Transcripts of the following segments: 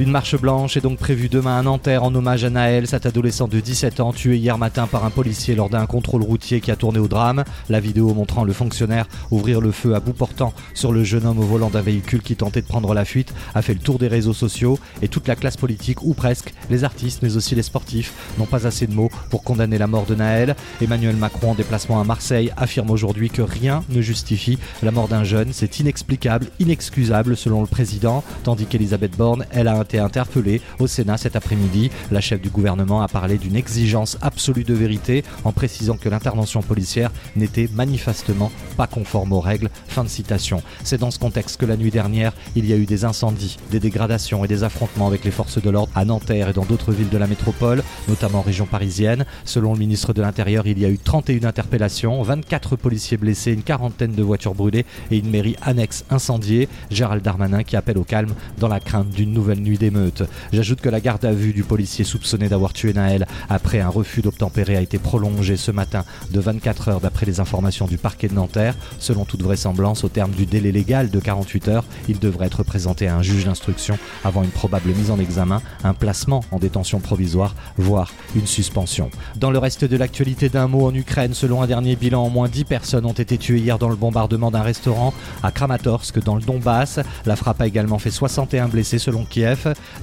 Une marche blanche est donc prévue demain à Nanterre en hommage à Naël, cet adolescent de 17 ans tué hier matin par un policier lors d'un contrôle routier qui a tourné au drame. La vidéo montrant le fonctionnaire ouvrir le feu à bout portant sur le jeune homme au volant d'un véhicule qui tentait de prendre la fuite a fait le tour des réseaux sociaux et toute la classe politique, ou presque, les artistes mais aussi les sportifs, n'ont pas assez de mots pour condamner la mort de Naël. Emmanuel Macron en déplacement à Marseille affirme aujourd'hui que rien ne justifie la mort d'un jeune. C'est inexplicable, inexcusable selon le président, tandis qu'Elisabeth Borne, elle a été interpellée au Sénat cet après-midi. La chef du gouvernement a parlé d'une exigence absolue de vérité en précisant que l'intervention policière n'était manifestement pas conforme aux règles. Fin de citation. C'est dans ce contexte que la nuit dernière, il y a eu des incendies, des dégradations et des affrontements avec les forces de l'ordre à Nanterre et dans d'autres villes de la métropole, notamment en région parisienne. Selon le ministre de l'Intérieur, il y a eu 31 interpellations, 24 policiers blessés, une quarantaine de voitures brûlées et une mairie annexe incendiée. Gérald Darmanin qui appelle au calme dans la crainte d'une nouvelle nuit d'émeute. J'ajoute que la garde à vue du policier soupçonné d'avoir tué Naël après un refus d'obtempérer a été prolongée ce matin de 24 heures d'après les informations du parquet de Nanterre. Selon toute vraisemblance, au terme du délai légal de 48 heures, il devrait être présenté à un juge d'instruction avant une probable mise en examen, un placement en détention provisoire, voire une suspension. Dans le reste de l'actualité d'un mot en Ukraine, selon un dernier bilan, au moins 10 personnes ont été tuées hier dans le bombardement d'un restaurant à Kramatorsk dans le Donbass. La frappe a également fait 61 blessés selon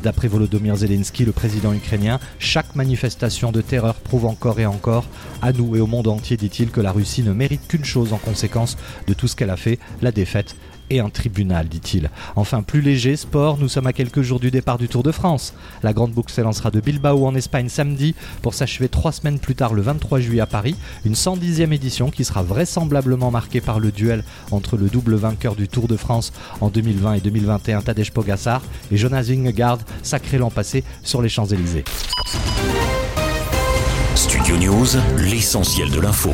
D'après Volodymyr Zelensky, le président ukrainien, chaque manifestation de terreur prouve encore et encore à nous et au monde entier, dit-il, que la Russie ne mérite qu'une chose en conséquence de tout ce qu'elle a fait, la défaite et un tribunal, dit-il. Enfin, plus léger, sport, nous sommes à quelques jours du départ du Tour de France. La grande boucle s'élancera de Bilbao en Espagne samedi pour s'achever trois semaines plus tard le 23 juillet à Paris, une 110e édition qui sera vraisemblablement marquée par le duel entre le double vainqueur du Tour de France en 2020 et 2021 Tadej Pogacar et Jonas Vingegaard, sacré l'an passé sur les Champs-Élysées. Studio News, l'essentiel de l'info.